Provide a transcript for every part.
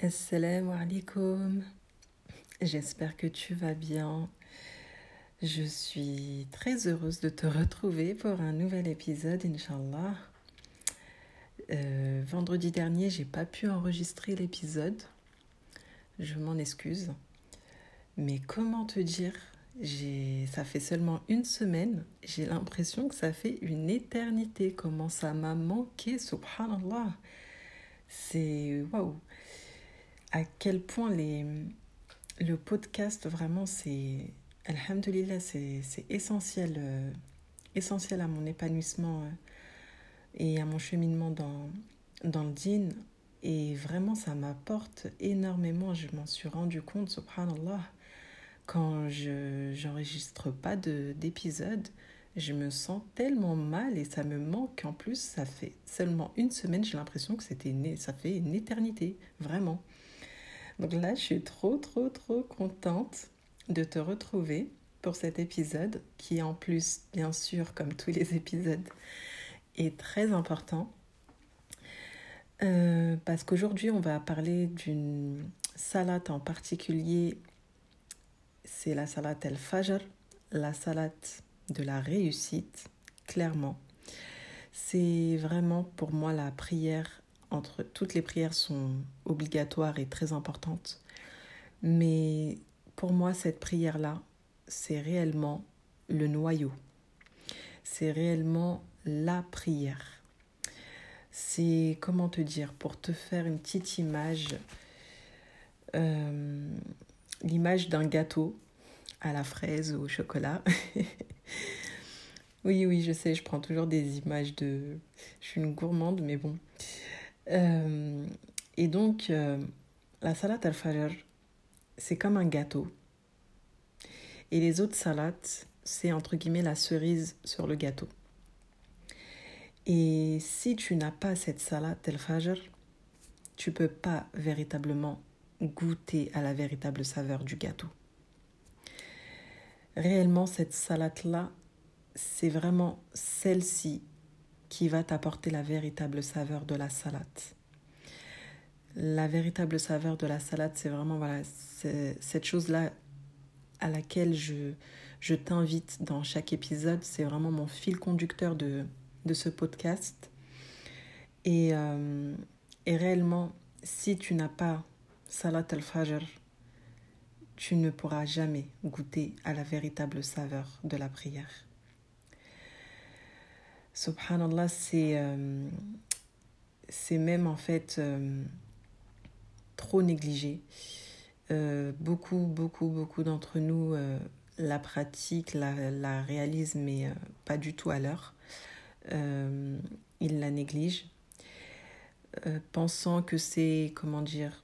Assalamu alaikum. J'espère que tu vas bien. Je suis très heureuse de te retrouver pour un nouvel épisode, Inch'Allah. Euh, vendredi dernier, j'ai pas pu enregistrer l'épisode. Je m'en excuse. Mais comment te dire? J'ai, ça fait seulement une semaine. J'ai l'impression que ça fait une éternité. Comment ça m'a manqué, subhanallah. C'est waouh à quel point le podcast, vraiment, c'est. Alhamdulillah, c'est essentiel, euh, essentiel à mon épanouissement euh, et à mon cheminement dans, dans le din. Et vraiment, ça m'apporte énormément. Je m'en suis rendu compte, subhanallah, quand je n'enregistre pas d'épisode, je me sens tellement mal et ça me manque. En plus, ça fait seulement une semaine, j'ai l'impression que c'était ça fait une éternité, vraiment. Donc là, je suis trop, trop, trop contente de te retrouver pour cet épisode qui, en plus, bien sûr, comme tous les épisodes, est très important. Euh, parce qu'aujourd'hui, on va parler d'une salade en particulier. C'est la salade El Fajr, la salade de la réussite, clairement. C'est vraiment pour moi la prière entre toutes les prières sont obligatoires et très importantes. Mais pour moi, cette prière-là, c'est réellement le noyau. C'est réellement la prière. C'est, comment te dire, pour te faire une petite image, euh, l'image d'un gâteau à la fraise ou au chocolat. oui, oui, je sais, je prends toujours des images de... Je suis une gourmande, mais bon. Euh, et donc, euh, la salade al-fajr, c'est comme un gâteau. Et les autres salades, c'est entre guillemets la cerise sur le gâteau. Et si tu n'as pas cette salade al-fajr, tu peux pas véritablement goûter à la véritable saveur du gâteau. Réellement, cette salade-là, c'est vraiment celle-ci qui va t'apporter la véritable saveur de la salade. La véritable saveur de la salade, c'est vraiment voilà, cette chose-là à laquelle je, je t'invite dans chaque épisode. C'est vraiment mon fil conducteur de, de ce podcast. Et, euh, et réellement, si tu n'as pas Salat al-Fajr, tu ne pourras jamais goûter à la véritable saveur de la prière. Subhanallah, c'est euh, c'est même en fait euh, trop négligé. Euh, beaucoup, beaucoup, beaucoup d'entre nous la pratiquent, la, la réalisent, mais pas du tout à l'heure. ils la négligent, pensant que c'est, comment dire,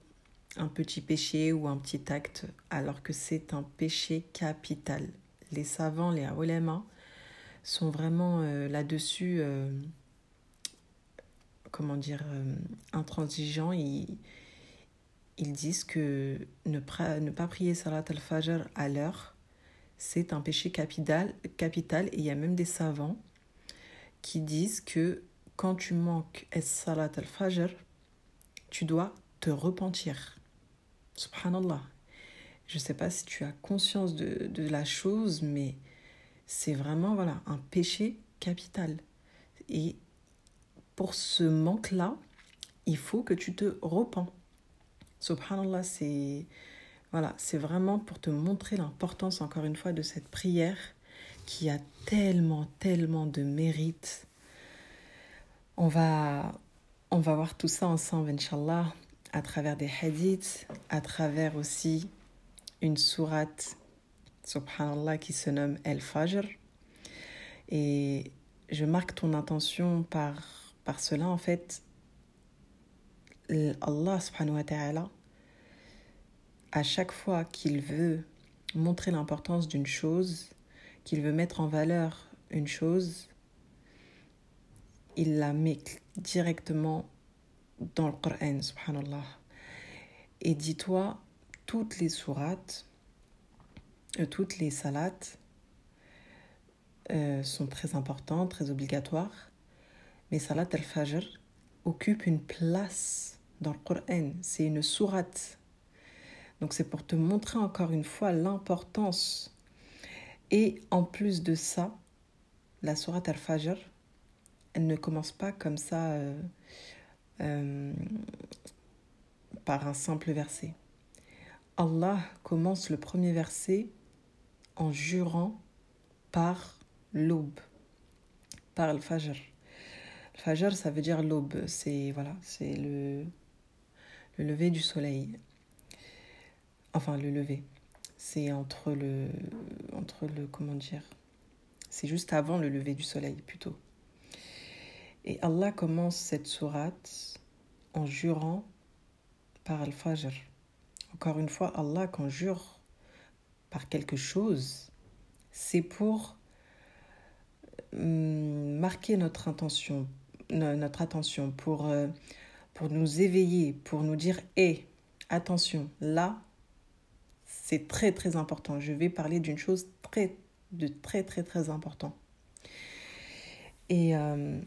un petit péché ou un petit acte, alors que c'est un péché capital. Les savants, les ulama, sont vraiment euh, là-dessus, euh, comment dire, euh, intransigeants. Ils, ils disent que ne, pas prier Salat al-Fajr à l'heure, c'est un péché capital, capital. Et il y a même des savants qui disent que quand tu manques Salat al-Fajr, tu dois te repentir. Subhanallah. Je ne sais pas si tu as conscience de la chose, mais c'est vraiment voilà un péché capital. Et pour ce manque-là, il faut que tu te repens. Subhanallah, c'est voilà, c'est vraiment pour te montrer l'importance encore une fois de cette prière qui a tellement tellement de mérite. On va on va voir tout ça ensemble inchallah à travers des hadiths, à travers aussi une sourate subhanallah, qui se nomme El Fajr. Et je marque ton intention par, par cela, en fait. Allah subhanahu wa ta'ala, à chaque fois qu'il veut montrer l'importance d'une chose, qu'il veut mettre en valeur une chose, il la met directement dans le Coran, subhanallah. Et dis-toi, toutes les sourates toutes les salades euh, sont très importantes, très obligatoires. Mais salat al-fajr occupe une place dans le Coran. C'est une sourate. Donc c'est pour te montrer encore une fois l'importance. Et en plus de ça, la sourate Al-Fajr, elle ne commence pas comme ça euh, euh, par un simple verset. Allah commence le premier verset en jurant par l'aube, par le fajr. Le fajr, ça veut dire l'aube, c'est voilà, c'est le, le lever du soleil. Enfin, le lever. C'est entre le, entre le, comment dire, c'est juste avant le lever du soleil plutôt. Et Allah commence cette sourate en jurant par Al-Fajr. Encore une fois, Allah conjure par quelque chose, c'est pour hum, marquer notre intention, notre attention, pour, euh, pour nous éveiller, pour nous dire Hé, attention, là, c'est très très important. Je vais parler d'une chose très, de très très très important. Et, euh,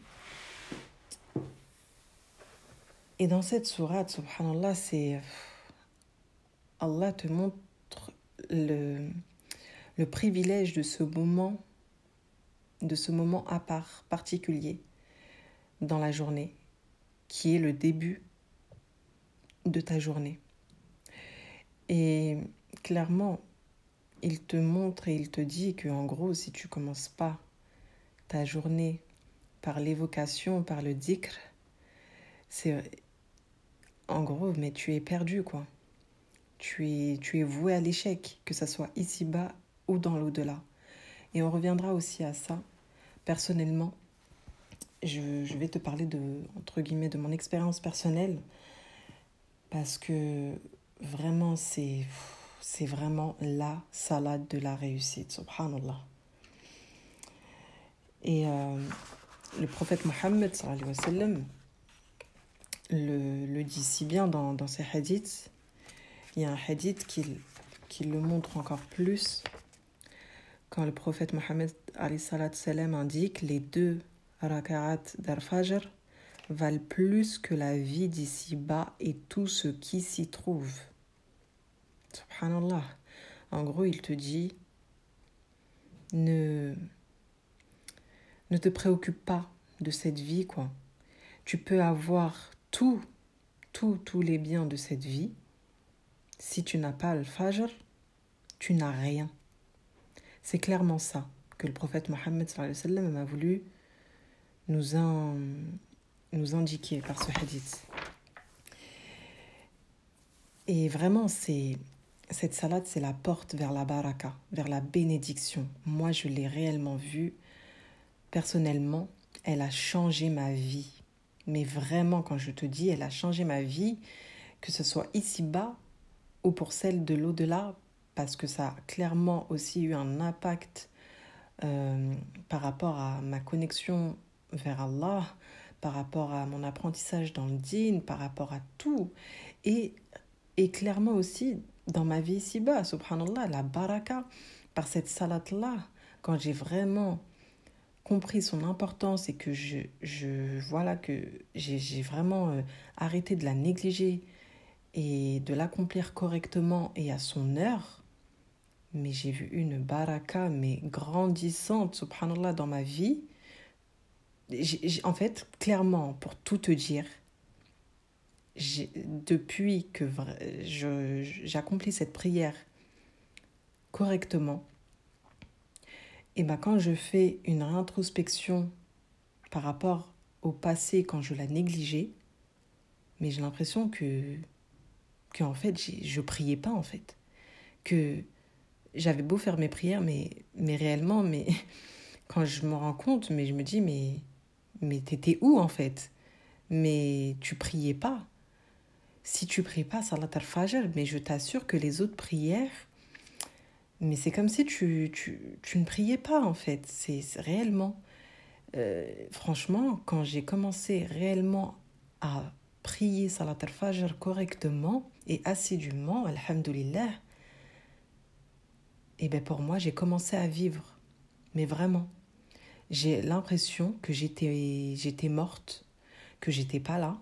et dans cette sourate, subhanallah, c'est Allah te montre le, privilège de ce moment, de ce moment à part, particulier dans la journée, qui est le début de ta journée. Et clairement, il te montre et il te dit que en gros, si tu commences pas ta journée par l'évocation, par le dhikr, c'est en gros, mais tu es perdu quoi tu es, tu es voué à l'échec, que ce soit ici-bas ou dans l'au-delà. Et on reviendra aussi à ça. Personnellement, je, je, vais te parler de, entre guillemets, de mon expérience personnelle, parce que vraiment, c'est, c'est vraiment la salade de la réussite, subhanallah. Et euh, le prophète Mohammed le, le dit si bien dans, dans ses hadiths il y a un hadith qui, qui le montre encore plus quand le prophète Mohammed indique les deux raka'at d'Al-Fajr valent plus que la vie d'ici-bas et tout ce qui s'y trouve. Subhanallah. En gros, il te dit ne, ne te préoccupe pas de cette vie, quoi. Tu peux avoir tout, tout, tous les biens de cette vie, si tu n'as pas le fajr, tu n'as rien. C'est clairement ça que le prophète Mohammed a voulu nous, nous indiquer par ce hadith. Et vraiment, c'est cette salade, c'est la porte vers la baraka, vers la bénédiction. Moi, je l'ai réellement vue. Personnellement, elle a changé ma vie. Mais vraiment, quand je te dis, elle a changé ma vie, que ce soit ici-bas ou pour celle de l'au-delà, parce que ça a clairement aussi eu un impact euh, par rapport à ma connexion vers Allah, par rapport à mon apprentissage dans le din, par rapport à tout. Et, et clairement aussi dans ma vie ici-bas, subhanallah, la baraka, par cette salade-là, quand j'ai vraiment compris son importance et que je, je voilà que j'ai vraiment euh, arrêté de la négliger et de l'accomplir correctement et à son heure, mais j'ai vu une baraka, mais grandissante, subhanallah, dans ma vie. en fait, clairement, pour tout te dire, depuis que j'accomplis cette prière correctement, et ben quand je fais une réintrospection par rapport au passé quand je la négligeais, mais j'ai l'impression que que en fait je priais pas en fait. Que j'avais beau faire mes prières mais mais réellement mais quand je me rends compte mais je me dis mais mais t'étais où en fait? Mais tu priais pas. Si tu pries pas salat al-fajr mais je t'assure que les autres prières mais c'est comme si tu, tu, tu, ne priais pas en fait. C'est réellement. Euh, franchement quand j'ai commencé réellement à prier Salat al-Fajr correctement et assidûment, Alhamdulillah, et eh bien pour moi, j'ai commencé à vivre. Mais vraiment, j'ai l'impression que j'étais, j'étais morte, que j'étais pas là.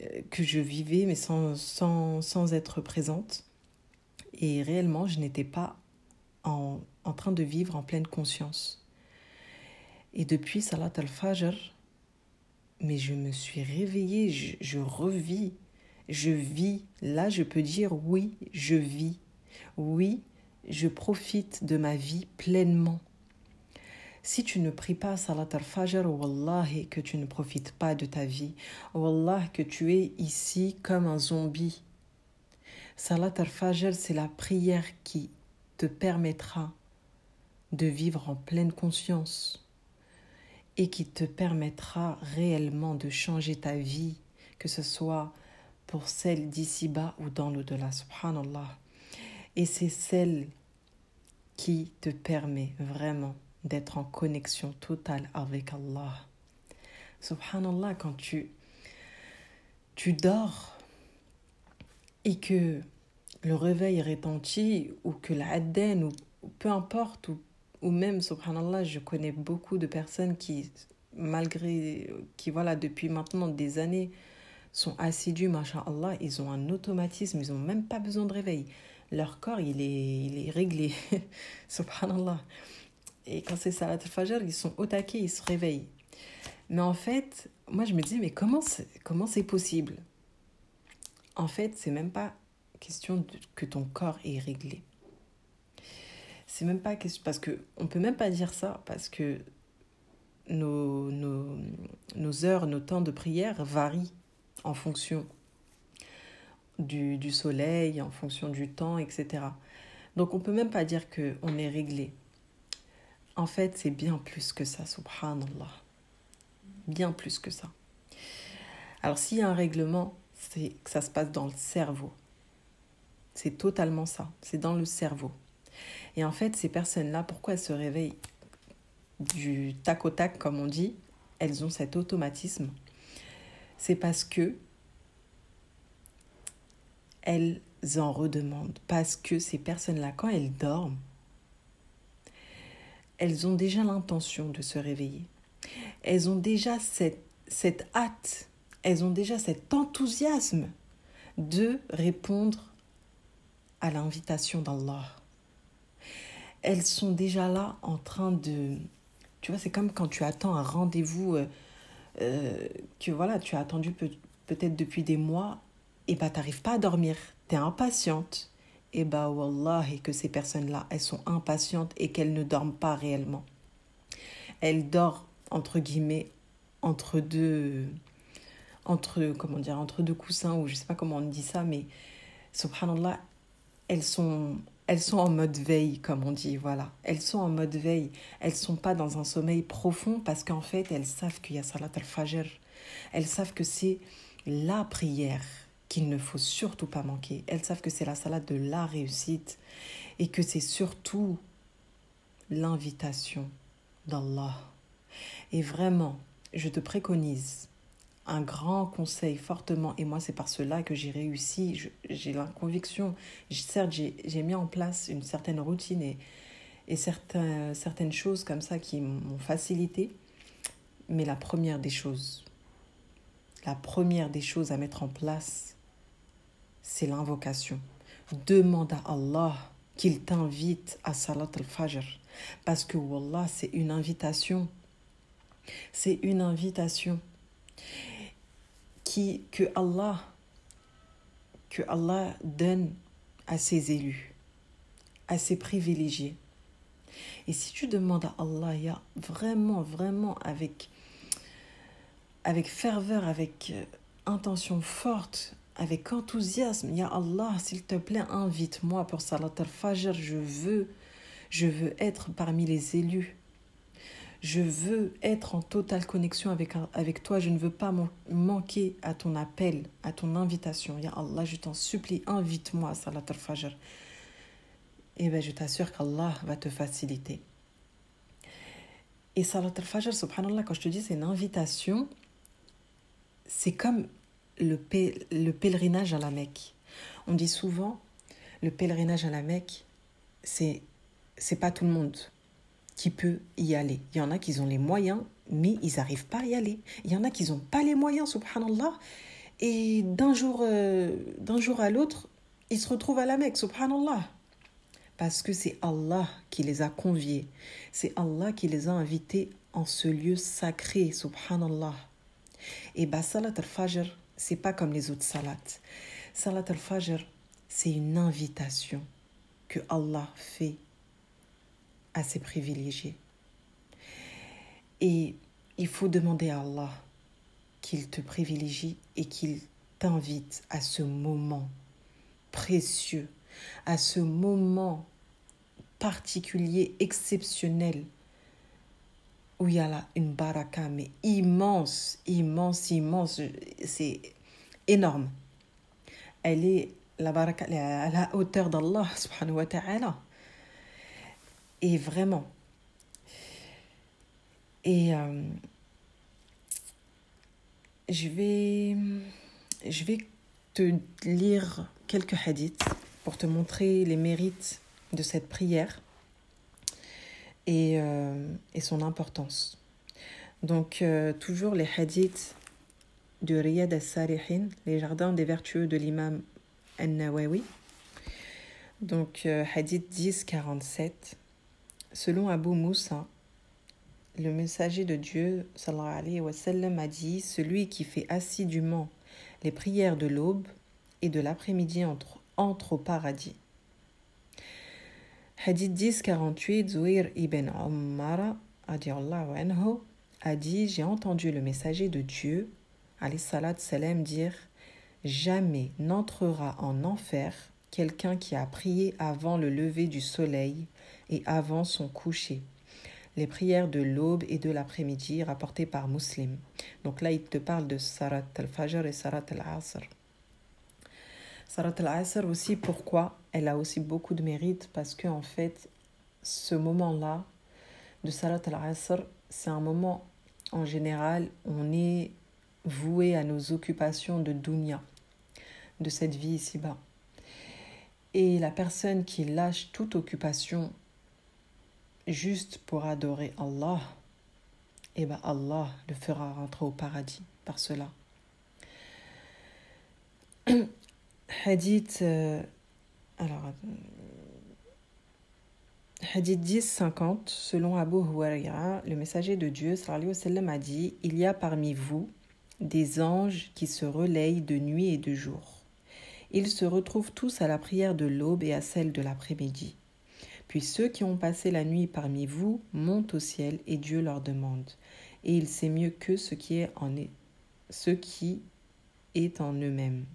euh, que je vivais, mais sans, sans, sans être présente. Et réellement, je n'étais pas en, en, train de vivre en pleine conscience. Et depuis Salat al-Fajr, mais je me suis réveillée, je, revis, je vis. Là, je peux dire oui, je vis. Oui, je profite de ma vie pleinement. Si tu ne pries pas Salat al-Fajr, Wallahi, que tu ne profites pas de ta vie. Wallah, que tu es ici comme un zombie. Salat al-Fajr, c'est la prière qui te permettra de vivre en pleine conscience et qui te permettra réellement de changer ta vie, que ce soit pour celle d'ici-bas ou dans l'au-delà. Subhanallah. Et c'est celle qui te permet vraiment d'être en connexion totale avec Allah. Subhanallah, quand tu, tu dors et que le réveil retentit ou que ou, ou peu importe ou, ou même subhanallah je connais beaucoup de personnes qui malgré qui voilà depuis maintenant des années sont assidus masha'Allah ils ont un automatisme ils n'ont même pas besoin de réveil leur corps, il est, il est réglé. Subhanallah. Et quand c'est Salat al-Fajr, ils sont au taquet, ils se réveillent. Mais en fait, moi je me dis, mais comment c'est, comment c'est possible? En fait, c'est même pas question que ton corps est réglé. C'est même pas question. Parce que on peut même pas dire ça, parce que nos, nos, nos heures, nos temps de prière varient en fonction du, du, soleil, en fonction du temps, etc. Donc on peut même pas dire qu'on est réglé. En fait, c'est bien plus que ça, subhanallah. Bien plus que ça. Alors s'il y a un règlement, c'est que ça se passe dans le cerveau. C'est totalement ça. C'est dans le cerveau. Et en fait, ces personnes-là, pourquoi elles se réveillent du tac au tac, comme on dit Elles ont cet automatisme. C'est parce que elles en redemandent parce que ces personnes-là, quand elles dorment, elles ont déjà l'intention de se réveiller. Elles ont déjà cette, cette hâte, elles ont déjà cet enthousiasme de répondre à l'invitation d'Allah. Elles sont déjà là en train de... Tu vois, c'est comme quand tu attends un rendez-vous euh, euh, que voilà, tu as attendu peut- peut-être depuis des mois et bah t'arrives pas à dormir, tu es impatiente, et bah wallahi que ces personnes-là, elles sont impatientes et qu'elles ne dorment pas réellement. Elles dorment entre guillemets entre deux entre comment dire entre deux coussins ou je sais pas comment on dit ça mais subhanallah elles sont elles sont en mode veille comme on dit voilà elles sont en mode veille elles sont pas dans un sommeil profond parce qu'en fait elles savent qu'il y a salat al-fajr elles savent que c'est la prière qu'il ne faut surtout pas manquer. Elles savent que c'est la salade de la réussite et que c'est surtout l'invitation d'Allah. Et vraiment, je te préconise un grand conseil fortement, et moi c'est par cela que j'ai réussi, j'ai la conviction, certes j'ai mis en place une certaine routine et, et certains, certaines choses comme ça qui m'ont facilité, mais la première des choses, la première des choses à mettre en place, c'est l'invocation. Demande à Allah qu'il t'invite à Salat al-Fajr. Parce que Wallah, c'est une invitation. C'est une invitation que, Allah, que Allah donne à ses élus, à ses privilégiés. Et si tu demandes à Allah, vraiment, vraiment avec, avec ferveur, avec euh, intention forte, avec enthousiasme. Ya Allah, s'il te plaît, invite-moi pour Salat al-Fajr. Je veux, je veux être parmi les élus. Je veux être en totale connexion avec, avec toi. Je ne veux pas manquer à ton appel, à ton invitation. Ya Allah, je t'en supplie, invite-moi à Salat al-Fajr. Et eh bien, je t'assure qu'Allah va te faciliter. Et Salat al-Fajr, subhanallah, quand je te dis c'est une invitation, c'est comme le, le pèlerinage à la Mecque. On dit souvent, le pèlerinage à la Mecque, c'est c'est pas tout le monde qui peut y aller. Il y en a qui ont les moyens, mais ils n'arrivent pas à y aller. Il y en a qui n'ont pas les moyens, subhanallah, Et d'un jour, euh, jour à l'autre, ils se retrouvent à la Mecque, subhanallah. Parce que c'est Allah qui les a conviés. C'est Allah qui les a invités en ce lieu sacré, subhanallah. Et bah, Salat al-Fajr, c'est pas comme les autres salats. Salat al-Fajr, c'est une invitation que Allah fait à ses privilégiés. Et il faut demander à Allah qu'il te privilégie et qu'il t'invite à ce moment précieux, à ce moment particulier, exceptionnel, où il y a là une baraka, mais immense, immense, immense, c'est énorme. Elle est la baraka à la hauteur d'Allah subhanahu wa ta'ala. Et vraiment. Et euh, je vais, je vais te lire quelques hadiths pour te montrer les mérites de cette prière et, euh, son importance. Donc, euh, toujours les hadiths de Riyad al-Salihin, les jardins des vertueux de l'imam al-Nawawi. Donc, hadith 10, 47. Selon Abu Moussa, le messager de Dieu alayhi wa sallam, a dit Celui qui fait assidûment les prières de l'aube et de l'après-midi entre, au paradis. Hadith 10, 48, Zouir ibn Ummara a dit J'ai entendu le messager de Dieu, salam, dire Jamais n'entrera en enfer quelqu'un qui a prié avant le lever du soleil et avant son coucher. Les prières de l'aube et de l'après-midi rapportées par Muslim. Donc là, il te parle de Sarat al-Fajr et Sarat al-Asr. Sarat al-Asr aussi, pourquoi? Elle a aussi beaucoup de mérite parce que en fait, ce moment-là de Sarat al-Asr, c'est un moment en général, on est voué à nos occupations de dunya, de cette vie ici-bas. Et la personne qui lâche toute occupation juste pour adorer Allah, eh bien Allah le fera rentrer au paradis par cela. Hadith, euh, alors, Hadith 10, 50, selon Abu Huraira, le messager de Dieu, sallallahu alayhi a dit Il y a parmi vous des anges qui se relayent de nuit et de jour. Ils se retrouvent tous à la prière de l'aube et à celle de l'après-midi. Puis ceux qui ont passé la nuit parmi vous montent au ciel et Dieu leur demande. Et il sait mieux que ce qui est en, ce qui est en eux-mêmes.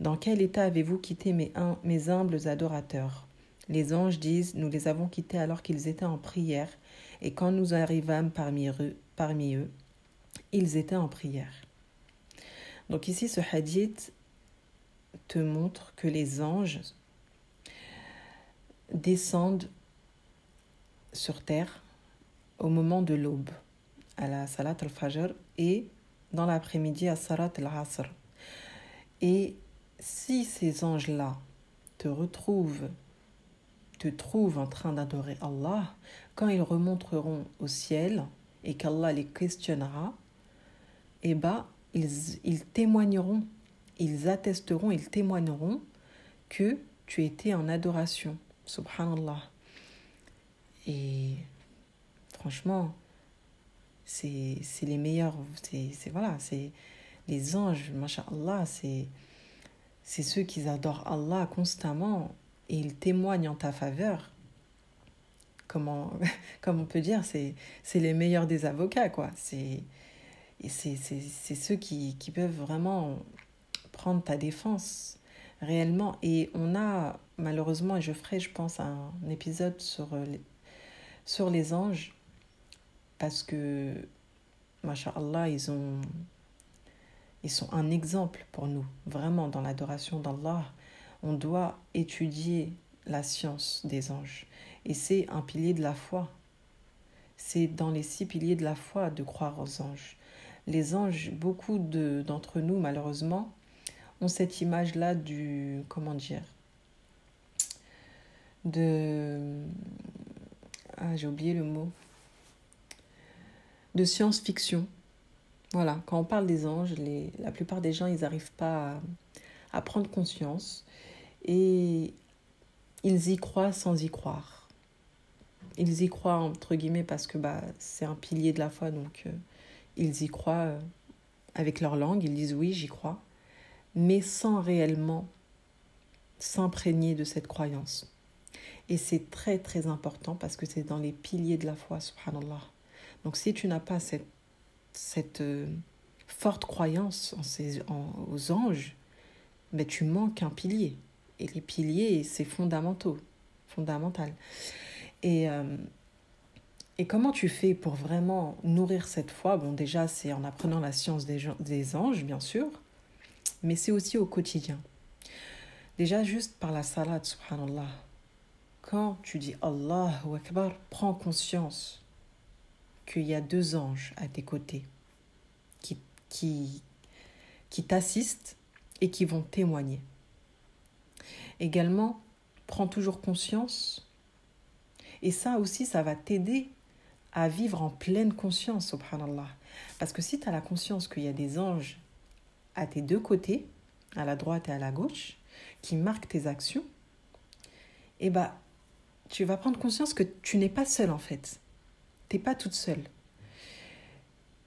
Dans quel état avez-vous quitté mes, humbles adorateurs? Les anges disent Nous les avons quittés alors qu'ils étaient en prière, et quand nous arrivâmes parmi eux ils étaient en prière. Donc ici, ce hadith te montre que les anges descendent sur terre au moment de l'aube, à la Salat al-Fajr, et dans l'après-midi à Salat al-Asr. Et si ces anges-là te retrouvent, te trouvent en train d'adorer Allah, quand ils remonteront au ciel et qu'Allah les questionnera, eh bien, ils, ils témoigneront, ils attesteront, ils témoigneront que tu étais en adoration. Subhanallah. Et franchement, c'est les meilleurs. C'est voilà, c'est les anges, Allah, c'est c'est ceux qui adorent Allah constamment et ils témoignent en ta faveur. Comment, comme on peut dire, c'est les meilleurs des avocats, quoi. C'est ceux qui, qui peuvent vraiment prendre ta défense réellement. Et on a, malheureusement, et je ferai, je pense, un épisode sur les, sur les anges, parce que, Allah, ils ont ils sont un exemple pour nous, vraiment dans l'adoration d'Allah. On doit étudier la science des anges. Et c'est un pilier de la foi. C'est dans les six piliers de la foi de croire aux anges. Les anges, beaucoup d'entre nous, malheureusement, ont cette image-là du. Comment dire De. Ah, j'ai oublié le mot. De science-fiction Voilà, quand on parle des anges, les, la plupart des gens, ils n'arrivent pas à, prendre conscience et ils y croient sans y croire. Ils y croient entre guillemets parce que bah, c'est un pilier de la foi, donc euh, ils y croient euh, avec leur langue, ils disent oui, j'y crois, mais sans réellement s'imprégner de cette croyance. Et c'est très très important parce que c'est dans les piliers de la foi, subhanallah. Donc si tu n'as pas cette, cette euh, forte croyance en ces, en, aux anges, ben, tu manques un pilier. Et les piliers, c'est fondamentaux, fondamental. Et, euh, et comment tu fais pour vraiment nourrir cette foi? Bon, déjà, c'est en apprenant la science des, des anges, bien sûr, mais c'est aussi au quotidien. Déjà, juste par la salade, subhanallah. Quand tu dis Allahu Akbar, prends conscience qu'il y a deux anges à tes côtés qui, t'assistent et qui vont témoigner. Également, prends toujours conscience, et ça aussi, ça va t'aider à vivre en pleine conscience, subhanallah. Parce que si tu as la conscience qu'il y a des anges à tes deux côtés, à la droite et à la gauche, qui marquent tes actions, eh ben, tu vas prendre conscience que tu n'es pas seule en fait. Tu n'es pas toute seule.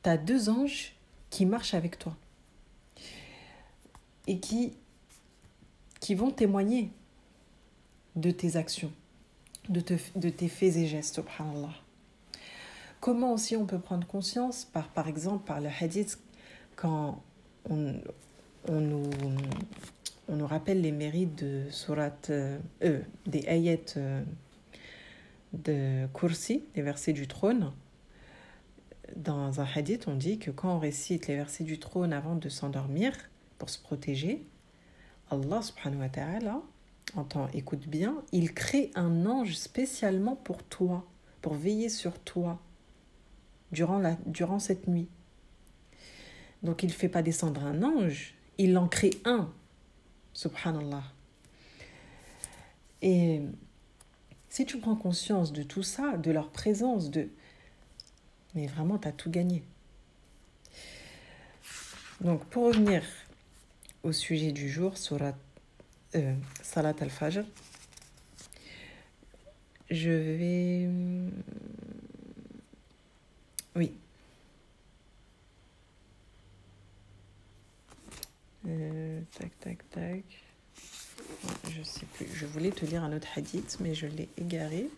Tu as deux anges qui marchent avec toi et qui, vont témoigner de tes actions, de, te, de tes faits et gestes, subhanallah. Comment aussi on peut prendre conscience par, exemple, par le hadith, quand on, on, nous, on nous rappelle les mérites de surat, euh, euh des ayats euh, de Kursi, les versets du trône. Dans un hadith, on dit que quand on récite les versets du trône avant de s'endormir, pour se protéger, Allah subhanahu wa ta'ala, entend, écoute bien, il crée un ange spécialement pour toi, pour veiller sur toi durant, la, durant cette nuit. Donc il ne fait pas descendre un ange, il en crée un. Subhanallah. Et si tu prends conscience de tout ça, de leur présence, de... Mais vraiment, tu as tout gagné. Donc pour revenir au sujet du jour, euh, Salat al-Fajr, je vais... Oui. Euh, tac, tac, tac. Je sais plus. Je voulais te lire un autre hadith, mais je l'ai égaré.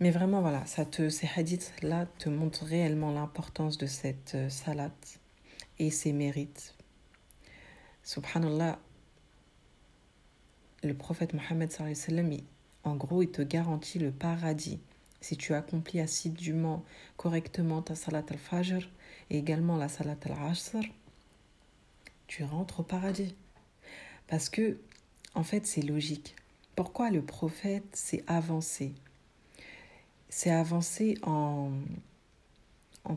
Mais vraiment, voilà, ça te, ces hadiths-là te montrent réellement l'importance de cette euh, salat et ses mérites Subhanallah, le prophète Mohammed, en gros, il te garantit le paradis si tu accomplis assidûment, correctement ta salat al-fajr et également la salat al-asr, tu rentres au paradis. Parce que, en fait, c'est logique. Pourquoi le prophète s'est avancé? C'est avancé en, en,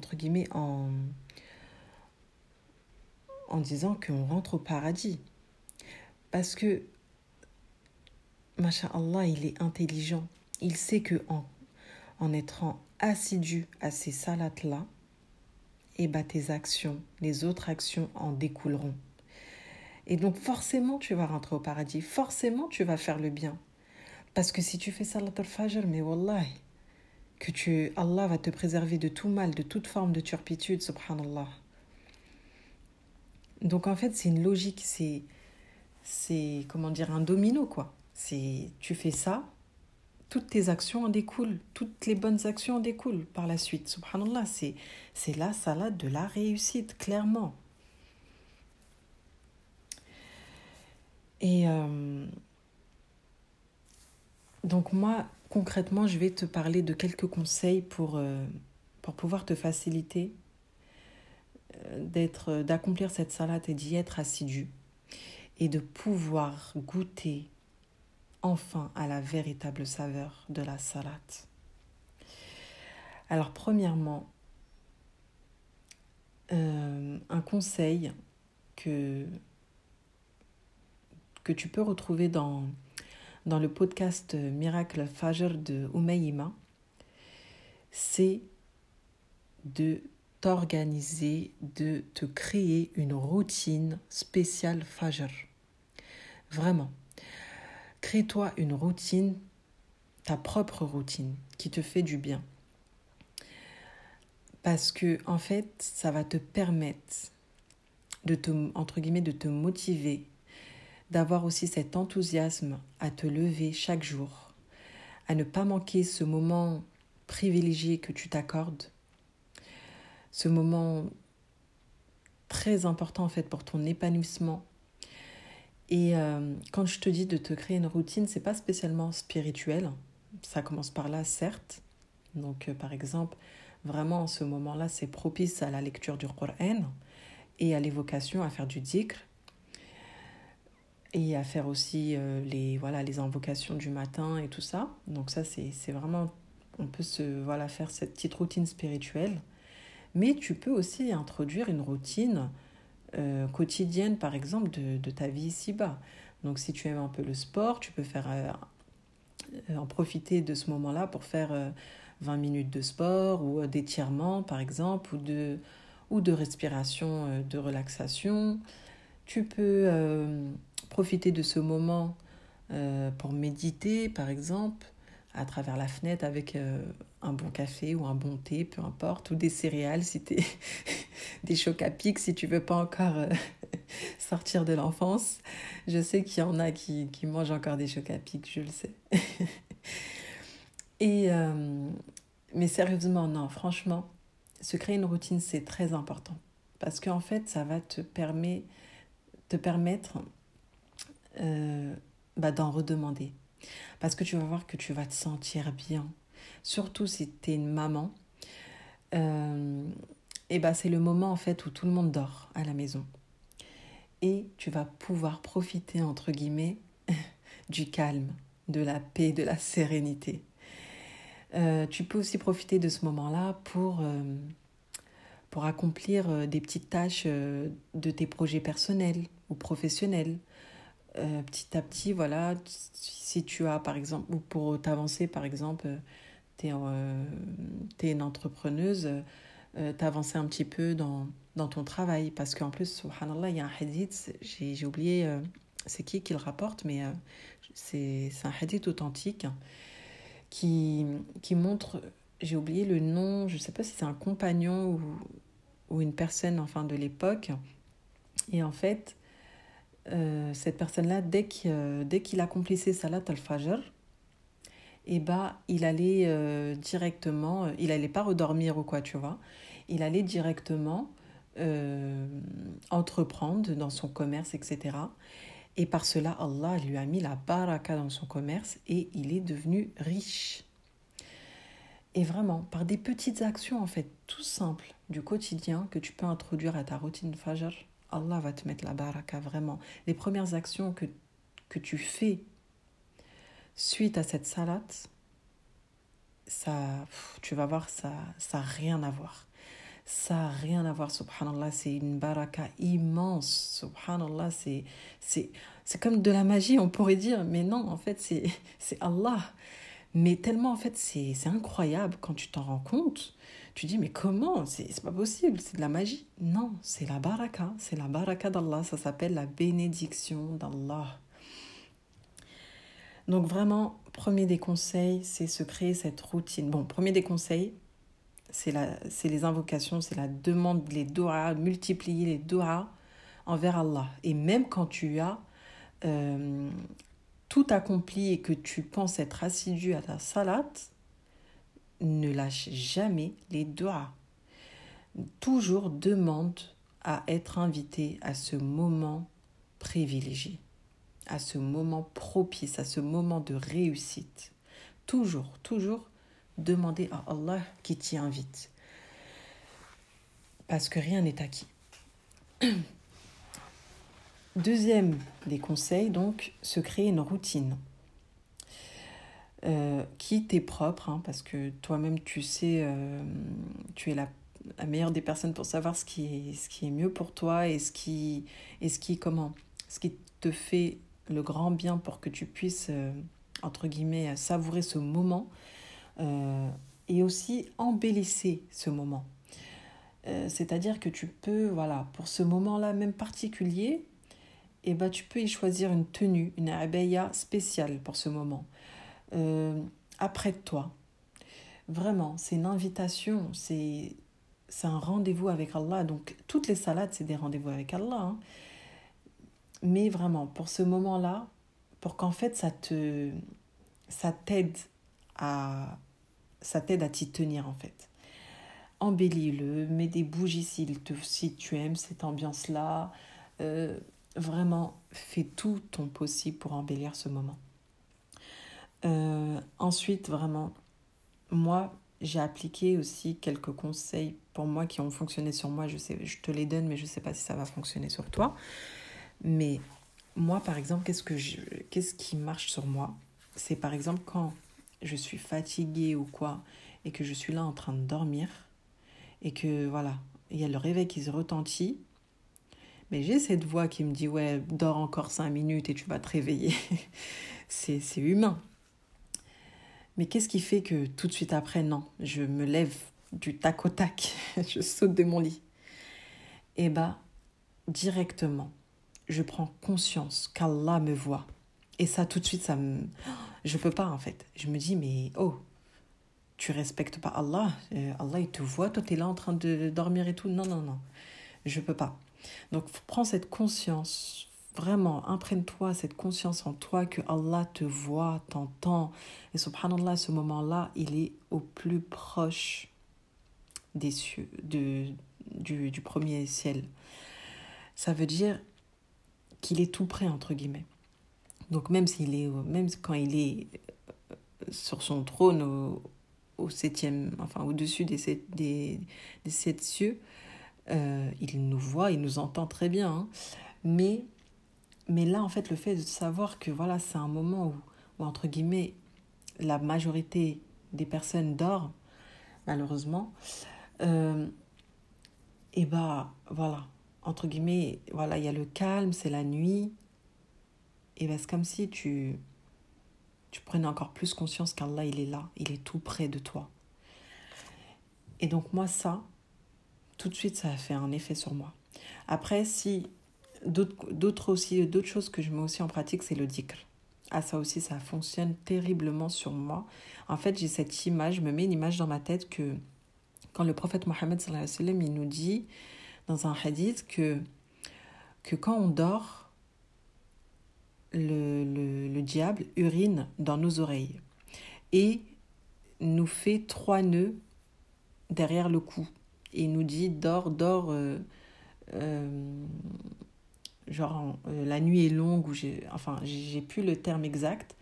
disant qu'on rentre au paradis. Parce que, Allah, il est intelligent. Il sait que en, en étant assidu à ces salats-là, et eh ben, tes actions, les autres actions en découleront. Et donc forcément, tu vas rentrer au paradis. Forcément, tu vas faire le bien. Parce que si tu fais salat al-fajr, mais wallah, que tu, Allah va te préserver de tout mal, de toute forme de turpitude, subhanallah. Donc en fait, c'est une logique, c'est c'est comment dire un domino quoi. C'est tu fais ça, toutes tes actions en découlent, toutes les bonnes actions en découlent par la suite. Subhanallah, c'est c'est la salade de la réussite clairement. Et euh, donc moi, concrètement, je vais te parler de quelques conseils pour, euh, pour pouvoir te faciliter d'être, d'accomplir cette salade et d'y être assidu et de pouvoir goûter enfin à la véritable saveur de la salade. Alors premièrement, euh, un conseil que, que tu peux retrouver dans, dans le podcast Miracle Fajr de Umayima, c'est de t'organiser, de te créer une routine spéciale Fajr. Vraiment. Crée-toi une routine, ta propre routine, qui te fait du bien. Parce que, en fait, ça va te permettre de te, entre guillemets, de te motiver, d'avoir aussi cet enthousiasme à te lever chaque jour, à ne pas manquer ce moment privilégié que tu t'accordes, ce moment très important en fait pour ton épanouissement. Et euh, quand je te dis de te créer une routine, c'est pas spécialement spirituel. Ça commence par là, certes. Donc, euh, par exemple, vraiment en ce moment-là, c'est propice à la lecture du Coran et à l'évocation, à faire du dhikr et à faire aussi euh, les, voilà, les invocations du matin et tout ça. Donc ça, c'est vraiment, on peut se voilà, faire cette petite routine spirituelle. Mais tu peux aussi introduire une routine euh, quotidienne, par exemple, de, de ta vie ici-bas. Donc si tu aimes un peu le sport, tu peux faire euh, en profiter de ce moment-là pour faire 20 minutes de sport ou d'étirement, par exemple, ou de, ou de respiration, de relaxation. Tu peux profiter de ce moment euh, pour méditer, par exemple, à travers la fenêtre avec euh, un bon café ou un bon thé, peu importe, ou des céréales, si es des chocs à pic, si tu veux pas encore euh, sortir de l'enfance. Je sais qu'il y en a qui, qui, mangent encore des chocs à pic, je le sais. Et, mais sérieusement, non, franchement, se créer une routine, c'est très important. Parce qu'en fait, ça va te, permet, te permettre euh, bah, d'en redemander. Parce que tu vas voir que tu vas te sentir bien. Surtout si tu es une maman. Euh, et bah, c'est le moment en fait où tout le monde dort à la maison. Et tu vas pouvoir profiter, entre guillemets, du calme, de la paix, de la sérénité. Euh, tu peux aussi profiter de ce moment-là pour, pour accomplir des petites tâches de tes projets personnels ou professionnels. Euh, petit à petit, voilà, si tu as par exemple, ou pour t'avancer par exemple, tu es, euh, une entrepreneuse, euh, t'avances un petit peu dans, dans ton travail. Parce qu'en plus, subhanallah, il y a un hadith, j'ai oublié euh, c'est qui qui le rapporte, mais c'est un hadith authentique qui, qui montre, j'ai oublié le nom, je sais pas si c'est un compagnon ou, ou une personne enfin de l'époque. Et en fait, euh, cette personne-là, dès qu'il euh, qu'il accomplissait Salat al-Fajr, eh bah, il allait euh, directement, il allait pas redormir ou quoi, tu vois. Il allait directement entreprendre dans son commerce, etc. Et par cela, Allah lui a mis la baraka dans son commerce et il est devenu riche. Et vraiment, par des petites actions, en fait, tout simples du quotidien que tu peux introduire à ta routine Fajr, Allah va te mettre la baraka vraiment. Les premières actions que, que tu fais suite à cette salade, ça, tu vas voir, ça n'a rien à voir. Ça n'a rien à voir, subhanallah, c'est une baraka immense, subhanallah, c'est, c'est, c'est comme de la magie, on pourrait dire, mais non, en fait, c'est, c'est Allah. Mais tellement, en fait, c'est, c'est incroyable quand tu t'en rends compte tu dis, mais comment? C'est pas possible, c'est de la magie. Non, c'est la baraka, c'est la baraka d'Allah, ça s'appelle la bénédiction d'Allah. Donc vraiment, premier des conseils, c'est se créer cette routine. Bon, premier des conseils, c'est les invocations, c'est la demande, les doigts, multiplier les doigts envers Allah. Et même quand tu as euh, tout accompli et que tu penses être assidu à ta salat, ne lâche jamais les doigts. Toujours demande à être invité à ce moment privilégié, à ce moment propice, à ce moment de réussite. Toujours, toujours demander à Allah qui t'y invite. Parce que rien n'est acquis. Deuxième des conseils, donc, se créer une routine. Euh, qui t'est propre, hein, parce que toi-même tu sais, euh, tu es la, meilleure des personnes pour savoir ce qui est, ce qui est mieux pour toi et ce qui, et ce qui, comment, ce qui te fait le grand bien pour que tu puisses, euh, entre guillemets, savourer ce moment et aussi embellisser ce moment. C'est-à-dire que tu peux, voilà, pour ce moment-là même particulier, eh ben, tu peux y choisir une tenue, une abaya spéciale pour ce moment. Euh, après toi. Vraiment, c'est une invitation, c'est un rendez-vous avec Allah. Donc, toutes les salades, c'est des rendez-vous avec Allah. Hein. Mais vraiment, pour ce moment-là, pour qu'en fait, ça t'aide à ça à t'y tenir en fait embellis-le, mets des bougies si, si tu aimes cette ambiance-là. Euh, vraiment, fais tout ton possible pour embellir ce moment. Euh, ensuite, vraiment, moi, j'ai appliqué aussi quelques conseils pour moi qui ont fonctionné sur moi. Je, sais, je te les donne, mais je ne sais pas si ça va fonctionner sur toi. Mais moi, par exemple, qu'est-ce, que qu'est-ce qui marche sur moi? C'est par exemple quand je suis fatiguée ou quoi, et que je suis là en train de dormir, et que voilà, il y a le réveil qui se retentit. Mais j'ai cette voix qui me dit ouais, dors encore cinq minutes et tu vas te réveiller. c'est humain. Mais qu'est-ce qui fait que tout de suite après, non, je me lève du tac au tac, je saute de mon lit? Eh bah, directement, je prends conscience qu'Allah me voit. Et ça, tout de suite, ça me... Je peux pas, en fait. Je me dis, mais oh, tu respectes pas Allah. Euh, Allah, il te voit, toi, tu es là en train de dormir et tout. Non, non, non, je peux pas. Donc, prends cette conscience, vraiment, imprègne-toi cette conscience en toi que Allah te voit, t'entend. Et subhanallah, ce moment-là, il est au plus proche des cieux, de, du, du premier ciel. Ça veut dire qu'il est tout près, entre guillemets. Donc, même, s'il est, même quand il est sur son trône au, au septième, enfin au-dessus des sept, des, des sept cieux, euh, il nous voit, il nous entend très bien. Hein. Mais, mais là, en fait, le fait de savoir que voilà, c'est un moment où, entre guillemets, la majorité des personnes dort, malheureusement, euh, et bah voilà, entre guillemets, voilà, il y a le calme, c'est la nuit, et bah, c'est comme si tu tu prenais encore plus conscience qu'Allah, il est là, il est tout près de toi. Et donc moi, ça, tout de suite, ça a fait un effet sur moi. Après, si d'autres aussi, d'autres choses que je mets aussi en pratique, c'est le dhikr. Ah, ça aussi, ça fonctionne terriblement sur moi. En fait, j'ai cette image, je me mets une image dans ma tête que quand le prophète Mohammed, il nous dit dans un hadith que, que quand on dort, le, le, le, diable urine dans nos oreilles et nous fait trois nœuds derrière le cou et nous dit dors, dors, euh, euh, genre euh, la nuit est longue ou j'ai, enfin j'ai plus le terme exact.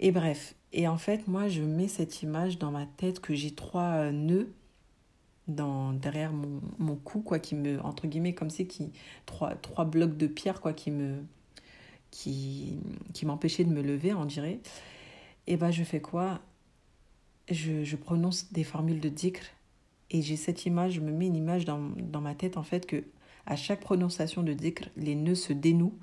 Et bref, et en fait moi je mets cette image dans ma tête que j'ai trois nœuds dans derrière mon, mon cou quoi qui me entre guillemets comme si qui trois trois blocs de pierre quoi qui me qui, qui m'empêchait de me lever, on dirait, et ben je fais quoi? Je, je, prononce des formules de dhikr. Et j'ai cette image, je me mets une image dans, dans, ma tête en fait que à chaque prononciation de dhikr, les nœuds se dénouent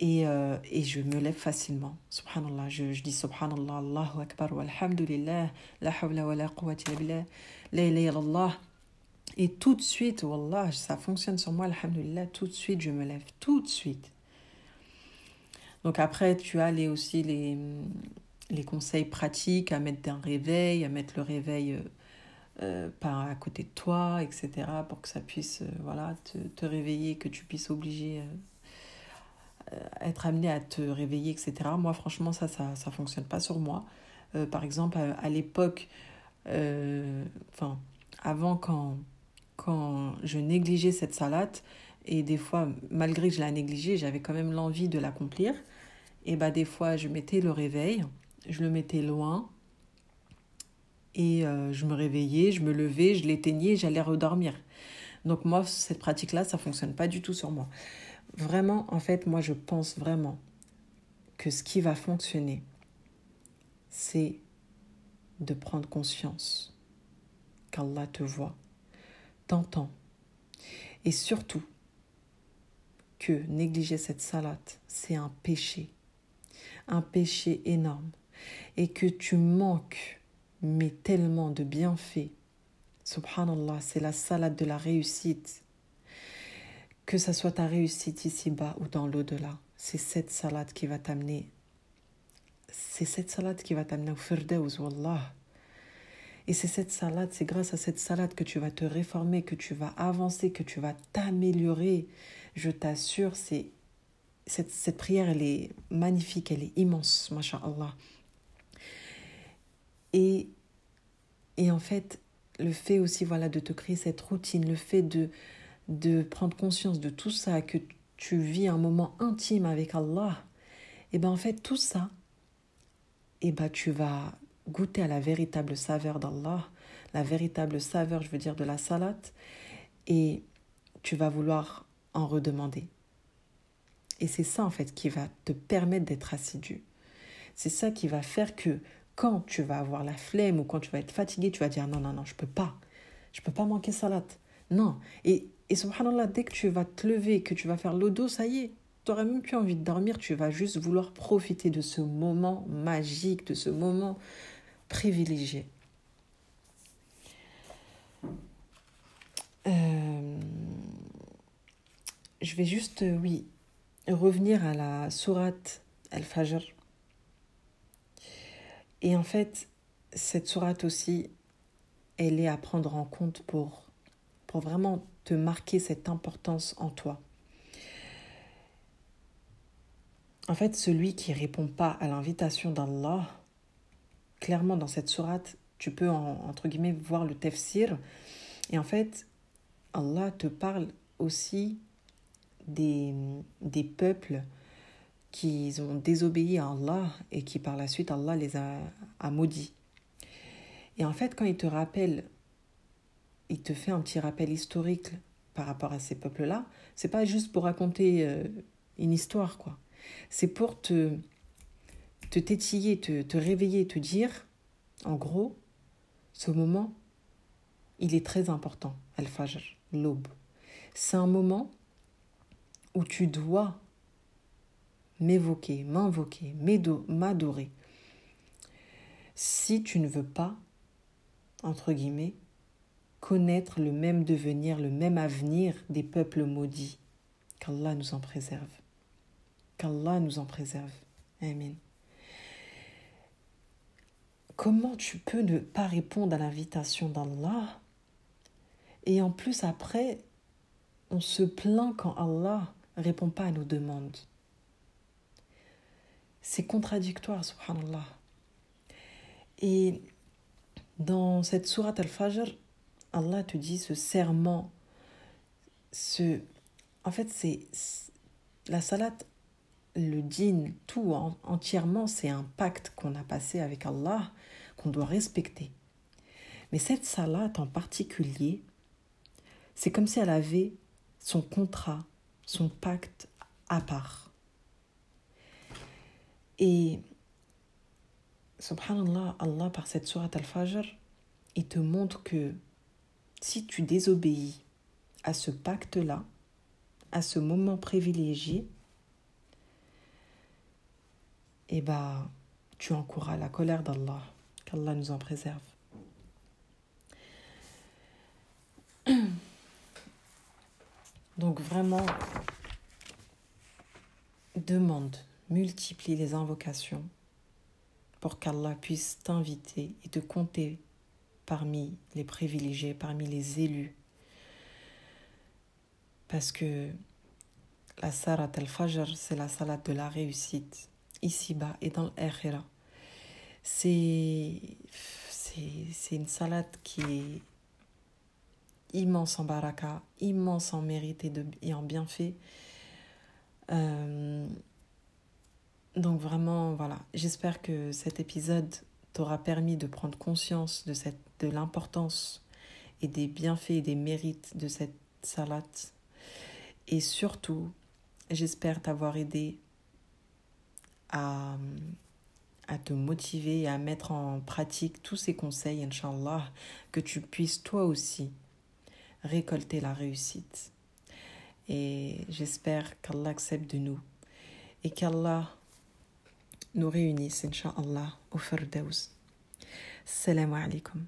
et, euh, et je me lève facilement. Subhanallah, je, je dis Subhanallah, Allahu Akbar, walhamdulillah, la hawla wa la quwwata billah, la illallah. Et tout de suite, Wallah, ça fonctionne sur moi, alhamdulillah, tout de suite, je me lève, tout de suite. Donc après, tu as les, aussi les, les conseils pratiques à mettre d'un réveil, à mettre le réveil euh, euh, par à côté de toi, etc. pour que ça puisse euh, voilà, te, te, réveiller, que tu puisses obliger, être amené à te réveiller, etc. Moi, franchement, ça, ça ne fonctionne pas sur moi. par exemple, à, à l'époque, enfin, avant quand, quand je négligeais cette salade, et des fois, malgré que je la négligeais, j'avais quand même l'envie de l'accomplir. Et bah, des fois, je mettais le réveil, je le mettais loin. Et euh, je me réveillais, je me levais, je l'éteignais, j'allais redormir. Donc moi, cette pratique-là, ça fonctionne pas du tout sur moi. Vraiment, en fait, moi, je pense vraiment que ce qui va fonctionner, c'est de prendre conscience qu'Allah te voit, t'entend. Et surtout, que négliger cette salade, c'est un péché, un péché énorme, et que tu manques, mais tellement de bienfaits subhanallah, c'est la salade de la réussite. Que ça soit ta réussite ici-bas ou dans l'au-delà, c'est cette salade qui va t'amener. C'est cette salade qui va t'amener au firdaus, wallah. Et c'est cette salade, c'est grâce à cette salade que tu vas te réformer, que tu vas avancer, que tu vas t'améliorer. Je t'assure, c'est cette, cette, prière, elle est magnifique, elle est immense, masha'Allah. Et, et en fait, le fait aussi voilà, de te créer cette routine, le fait de, de prendre conscience de tout ça, que tu vis un moment intime avec Allah, et bien en fait, tout ça, et ben tu vas goûter à la véritable saveur d'Allah, la véritable saveur, je veux dire, de la salade, et tu vas vouloir en redemander. Et c'est ça, en fait, qui va te permettre d'être assidu. C'est ça qui va faire que quand tu vas avoir la flemme ou quand tu vas être fatigué, tu vas dire non, non, non, je peux pas. Je peux pas manquer salade. Non. Et, et subhanallah, dès que tu vas te lever, que tu vas faire l'odo, ça y est, tu n'auras même plus envie de dormir, tu vas juste vouloir profiter de ce moment magique, de ce moment privilégié. Euh, je vais juste, euh, oui, revenir à la sourate Al-Fajr. Et en fait, cette sourate aussi, elle est à prendre en compte pour, pour vraiment te marquer cette importance en toi. En fait, celui qui répond pas à l'invitation d'Allah, clairement dans cette sourate, tu peux entre guillemets voir le tafsir. Et en fait, Allah te parle aussi des, des peuples qui ont désobéi à Allah et qui par la suite Allah les a, a maudits. Et en fait, quand il te rappelle, il te fait un petit rappel historique par rapport à ces peuples-là, c'est pas juste pour raconter euh, une histoire, quoi. C'est pour te, te tétiller, te, te réveiller, te dire, en gros, ce moment, il est très important, Al-Fajr, l'aube. C'est un moment où tu dois m'évoquer, m'invoquer, m'adorer. Si tu ne veux pas, entre guillemets, connaître le même devenir, le même avenir des peuples maudits, qu'Allah nous en préserve. Qu'Allah nous en préserve. Amen. Comment tu peux ne pas répondre à l'invitation d'Allah? Et en plus après, on se plaint quand Allah répond pas à nos demandes. C'est contradictoire, subhanallah. Et dans cette sourate Al-Fajr, Allah te dit ce serment, ce... En fait, c'est la salat le dîne, tout entièrement, c'est un pacte qu'on a passé avec Allah, qu'on doit respecter. Mais cette salat en particulier, c'est comme si elle avait son contrat, son pacte à part. Et subhanallah, Allah par cette sourate al-Fajr, il te montre que si tu désobéis à ce pacte-là, à ce moment privilégié, eh bien, tu encourras la colère d'Allah. Qu'Allah nous en préserve. Donc vraiment, demande, multiplie les invocations pour qu'Allah puisse t'inviter et te compter parmi les privilégiés, parmi les élus. Parce que la salat al-fajr, c'est la salat de la réussite ici-bas et dans l'akhira. C'est, c'est, une salade qui est immense en baraka, immense en mérite et, de, et en bienfait. Euh, donc vraiment, voilà, j'espère que cet épisode t'aura permis de prendre conscience de, cette, de l'importance et des bienfaits et des mérites de cette salade. Et surtout, j'espère t'avoir aidé à, à te motiver et à mettre en pratique tous ces conseils, Inch'Allah, que tu puisses toi aussi récolter la réussite. Et j'espère qu'Allah accepte de nous et qu'Allah nous réunisse, Inch'Allah, au Firdaus. Salam alaikum.